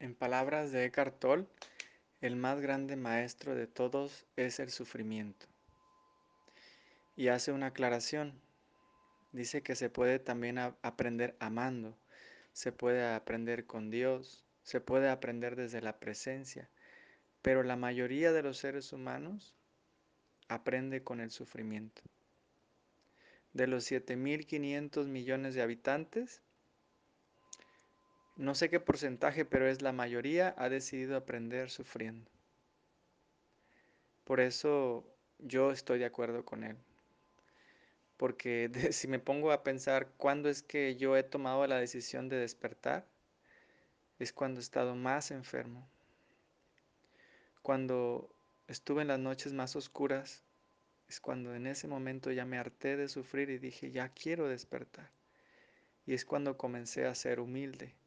En palabras de Eckhart Tolle, el más grande maestro de todos es el sufrimiento. Y hace una aclaración. Dice que se puede también aprender amando, se puede aprender con Dios, se puede aprender desde la presencia, pero la mayoría de los seres humanos aprende con el sufrimiento. De los 7.500 millones de habitantes, no sé qué porcentaje, pero es la mayoría, ha decidido aprender sufriendo. Por eso yo estoy de acuerdo con él. Porque si me pongo a pensar cuándo es que yo he tomado la decisión de despertar, es cuando he estado más enfermo. Cuando estuve en las noches más oscuras, es cuando en ese momento ya me harté de sufrir y dije, ya quiero despertar. Y es cuando comencé a ser humilde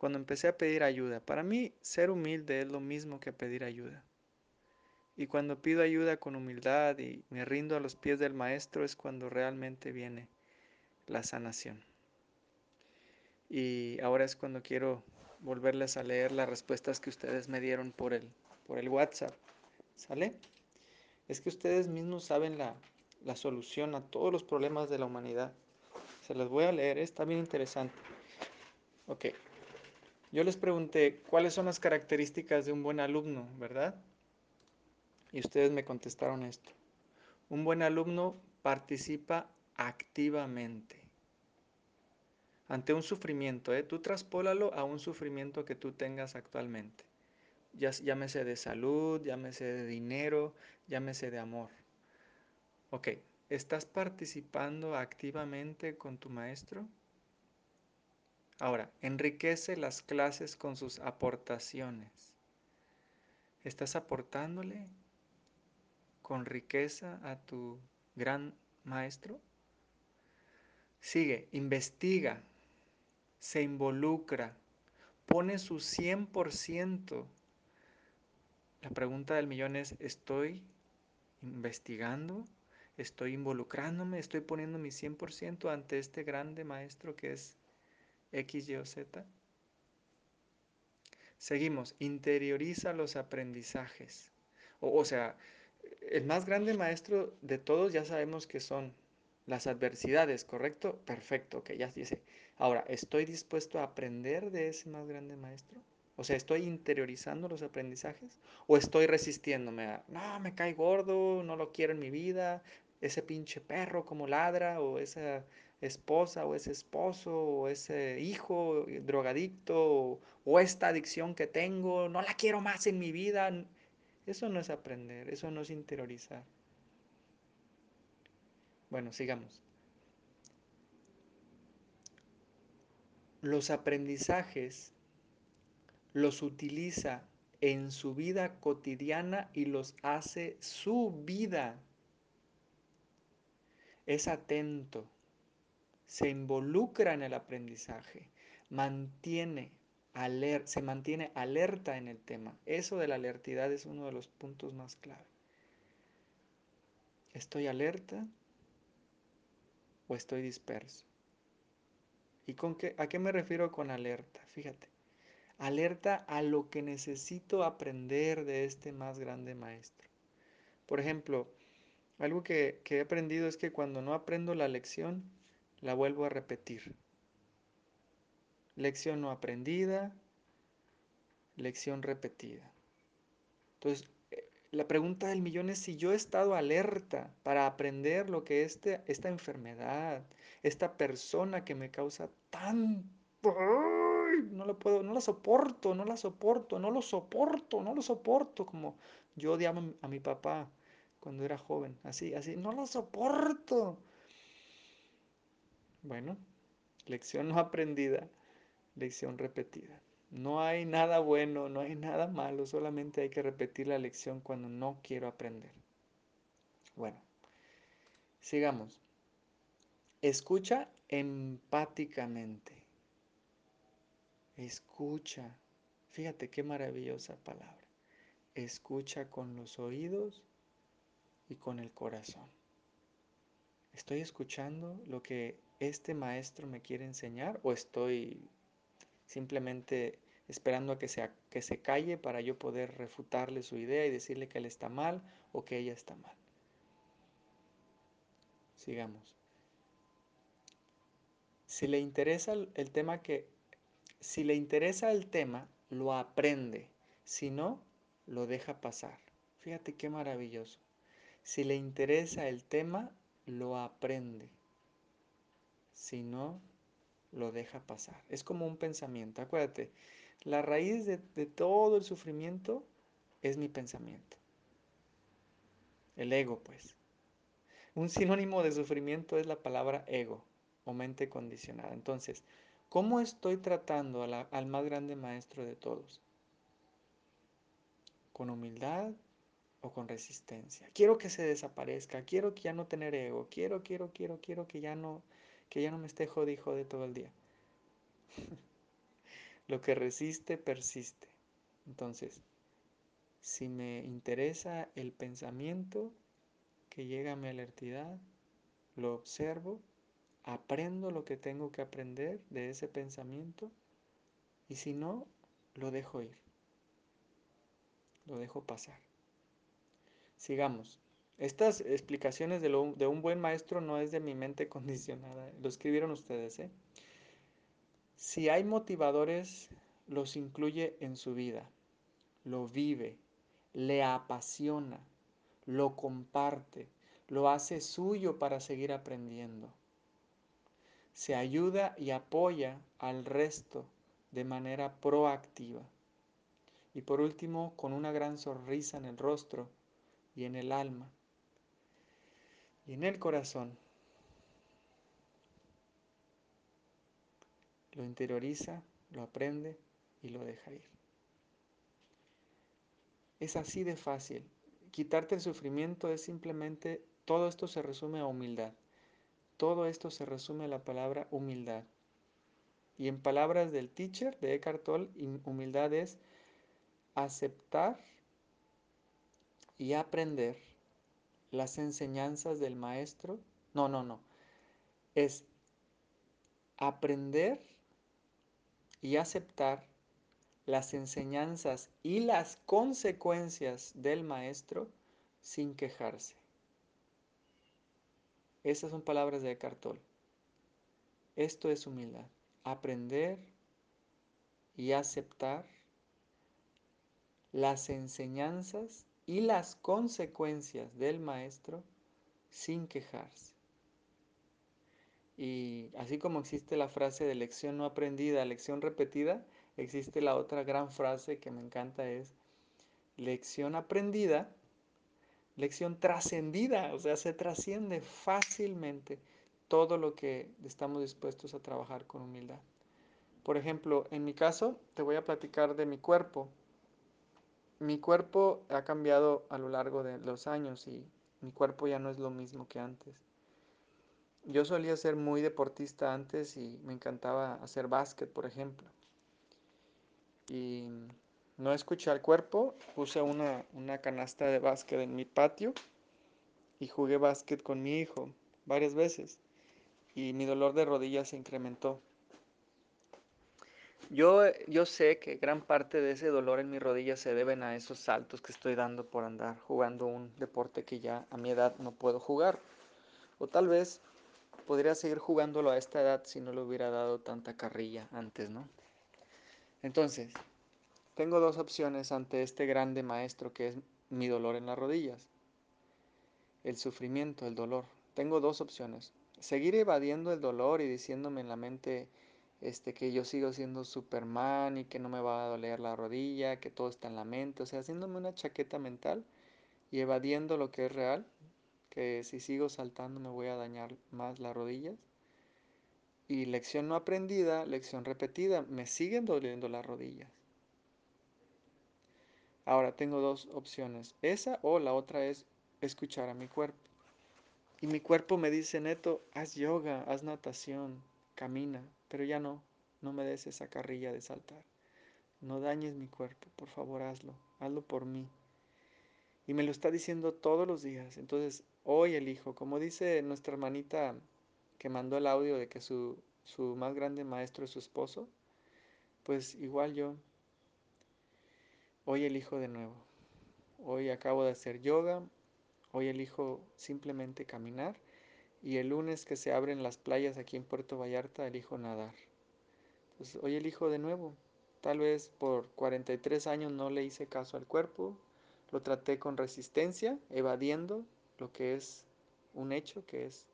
cuando empecé a pedir ayuda. Para mí, ser humilde es lo mismo que pedir ayuda. Y cuando pido ayuda con humildad y me rindo a los pies del Maestro es cuando realmente viene la sanación. Y ahora es cuando quiero volverles a leer las respuestas que ustedes me dieron por el, por el WhatsApp. ¿Sale? Es que ustedes mismos saben la, la solución a todos los problemas de la humanidad. Se las voy a leer, está bien interesante. Ok. Yo les pregunté cuáles son las características de un buen alumno, ¿verdad? Y ustedes me contestaron esto. Un buen alumno participa activamente ante un sufrimiento. ¿eh? Tú traspólalo a un sufrimiento que tú tengas actualmente. Ya, llámese de salud, llámese de dinero, llámese de amor. Ok, ¿estás participando activamente con tu maestro? Ahora, enriquece las clases con sus aportaciones. ¿Estás aportándole con riqueza a tu gran maestro? Sigue, investiga, se involucra, pone su 100%. La pregunta del millón es, ¿estoy investigando? ¿Estoy involucrándome? ¿Estoy poniendo mi 100% ante este grande maestro que es X, Y o Z. Seguimos, interioriza los aprendizajes. O, sea, el más grande maestro de todos ya sabemos que son las adversidades, ¿correcto? Perfecto, que ya dice. Ahora, ¿estoy dispuesto a aprender de ese más grande maestro? O sea, ¿estoy interiorizando los aprendizajes? ¿O estoy resistiéndome a, no, me cae gordo, no lo quiero en mi vida, ese pinche perro como ladra, o esa esposa o ese esposo o ese hijo drogadicto o, esta adicción que tengo, no la quiero más en mi vida. Eso no es aprender, eso no es interiorizar. Bueno, sigamos. Los aprendizajes los utiliza en su vida cotidiana y los hace su vida. Es atento se involucra en el aprendizaje, mantiene se mantiene alerta en el tema. Eso de la alertidad es uno de los puntos más clave. ¿Estoy alerta o estoy disperso? ¿Y con qué, a qué me refiero con alerta? Fíjate, alerta a lo que necesito aprender de este más grande maestro. Por ejemplo, algo que, que he aprendido es que cuando no aprendo la lección, la vuelvo a repetir. Lección no aprendida, lección repetida. Entonces, eh, la pregunta del millón es si yo he estado alerta para aprender lo que este, esta enfermedad, esta persona que me causa tan... No lo puedo, no la soporto, no la soporto, no lo soporto, no lo soporto, como yo odiaba a mi papá cuando era joven, así, así, no lo soporto. Bueno, lección no aprendida, lección repetida. No hay nada bueno, no hay nada malo, solamente hay que repetir la lección cuando no quiero aprender. Bueno, sigamos. Escucha empáticamente. Escucha. Fíjate qué maravillosa palabra. Escucha con los oídos y con el corazón. Estoy escuchando lo que este maestro me quiere enseñar o estoy simplemente esperando a que se, que se calle para yo poder refutarle su idea y decirle que él está mal o que ella está mal. Sigamos. Si le interesa el tema que, si le interesa el tema, lo aprende. Si no, lo deja pasar. Fíjate qué maravilloso. Si le interesa el tema, lo aprende. Si no, lo deja pasar. Es como un pensamiento. Acuérdate, la raíz de, de todo el sufrimiento es mi pensamiento. El ego, pues. Un sinónimo de sufrimiento es la palabra ego o mente condicionada. Entonces, ¿cómo estoy tratando al más grande maestro de todos? ¿Con humildad o con resistencia? Quiero que se desaparezca, quiero que ya no tener ego, quiero, quiero, quiero, quiero que ya no, que ya no me esté jodido de todo el día. Lo que resiste, persiste. Entonces, si me interesa el pensamiento, que llega a mi alertidad, lo observo, aprendo lo que tengo que aprender de ese pensamiento y si no, lo dejo ir, lo dejo pasar. Sigamos. Estas explicaciones de, un buen maestro no es de mi mente condicionada, lo escribieron ustedes. ¿eh? Si hay motivadores, los incluye en su vida, lo vive, le apasiona, lo comparte, lo hace suyo para seguir aprendiendo. Se ayuda y apoya al resto de manera proactiva. Y por último, con una gran sonrisa en el rostro y en el alma y en el corazón. Lo interioriza, lo aprende y lo deja ir. Es así de fácil quitarte el sufrimiento es simplemente, todo esto se resume a humildad. Todo esto se resume a la palabra humildad. Y en palabras del teacher de Eckhart Tolle, humildad es aceptar y aprender las enseñanzas del maestro. No, no, no. Es aprender y aceptar las enseñanzas y las consecuencias del maestro sin quejarse. Esas son palabras de Eckhart Tolle. Esto es humildad. Aprender y aceptar las enseñanzas y las consecuencias del maestro sin quejarse. Y así como existe la frase de lección no aprendida, lección repetida, existe la otra gran frase que me encanta es lección aprendida, lección trascendida, o sea, se trasciende fácilmente todo lo que estamos dispuestos a trabajar con humildad. Por ejemplo, en mi caso, te voy a platicar de mi cuerpo. Mi cuerpo ha cambiado a lo largo de los años y mi cuerpo ya no es lo mismo que antes. Yo solía ser muy deportista antes y me encantaba hacer básquet, por ejemplo y no escuché al cuerpo, puse una, una canasta de básquet en mi patio y jugué básquet con mi hijo varias veces y mi dolor de rodillas se incrementó. Yo, yo sé que gran parte de ese dolor en mi rodilla se deben a esos saltos que estoy dando por andar jugando un deporte que ya a mi edad no puedo jugar. O tal vez podría seguir jugándolo a esta edad si no le hubiera dado tanta carrilla antes, ¿no? Entonces, tengo dos opciones ante este grande maestro que es mi dolor en las rodillas. El sufrimiento, el dolor. Tengo dos opciones. Seguir evadiendo el dolor y diciéndome en la mente este, que yo sigo siendo Superman y que no me va a doler la rodilla, que todo está en la mente. O sea, haciéndome una chaqueta mental y evadiendo lo que es real, que si sigo saltando me voy a dañar más las rodillas. Y lección no aprendida, lección repetida, me siguen doliendo las rodillas. Ahora tengo dos opciones, esa o la otra es escuchar a mi cuerpo. Y mi cuerpo me dice, neto, haz yoga, haz natación, camina, pero ya no, no me des esa carrilla de saltar. No dañes mi cuerpo, por favor hazlo, hazlo por mí. Y me lo está diciendo todos los días. Entonces, hoy elijo, como dice nuestra hermanita que mandó el audio de que su, su más grande maestro es su esposo, pues igual yo hoy elijo de nuevo. Hoy acabo de hacer yoga, hoy elijo simplemente caminar y el lunes que se abren las playas aquí en Puerto Vallarta elijo nadar. Pues hoy elijo de nuevo. Tal vez por 43 años no le hice caso al cuerpo, lo traté con resistencia, evadiendo lo que es un hecho, que es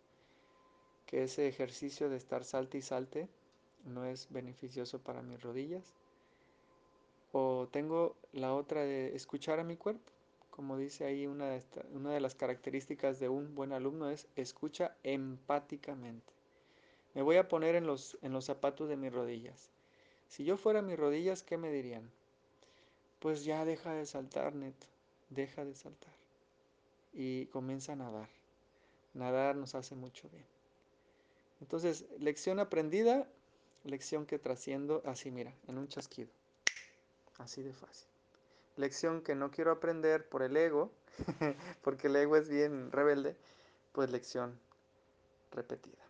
que ese ejercicio de estar salte y salte no es beneficioso para mis rodillas. O tengo la otra de escuchar a mi cuerpo. Como dice ahí, una de, las características de un buen alumno es escucha empáticamente. Me voy a poner en los, en los zapatos de mis rodillas. Si yo fuera mis rodillas, ¿qué me dirían? Pues ya deja de saltar, neto. Deja de saltar. Y comienza a nadar. Nadar nos hace mucho bien. Entonces, lección aprendida, lección que trasciendo así, mira, en un chasquido. Así de fácil. Lección que no quiero aprender por el ego, porque el ego es bien rebelde, pues lección repetida.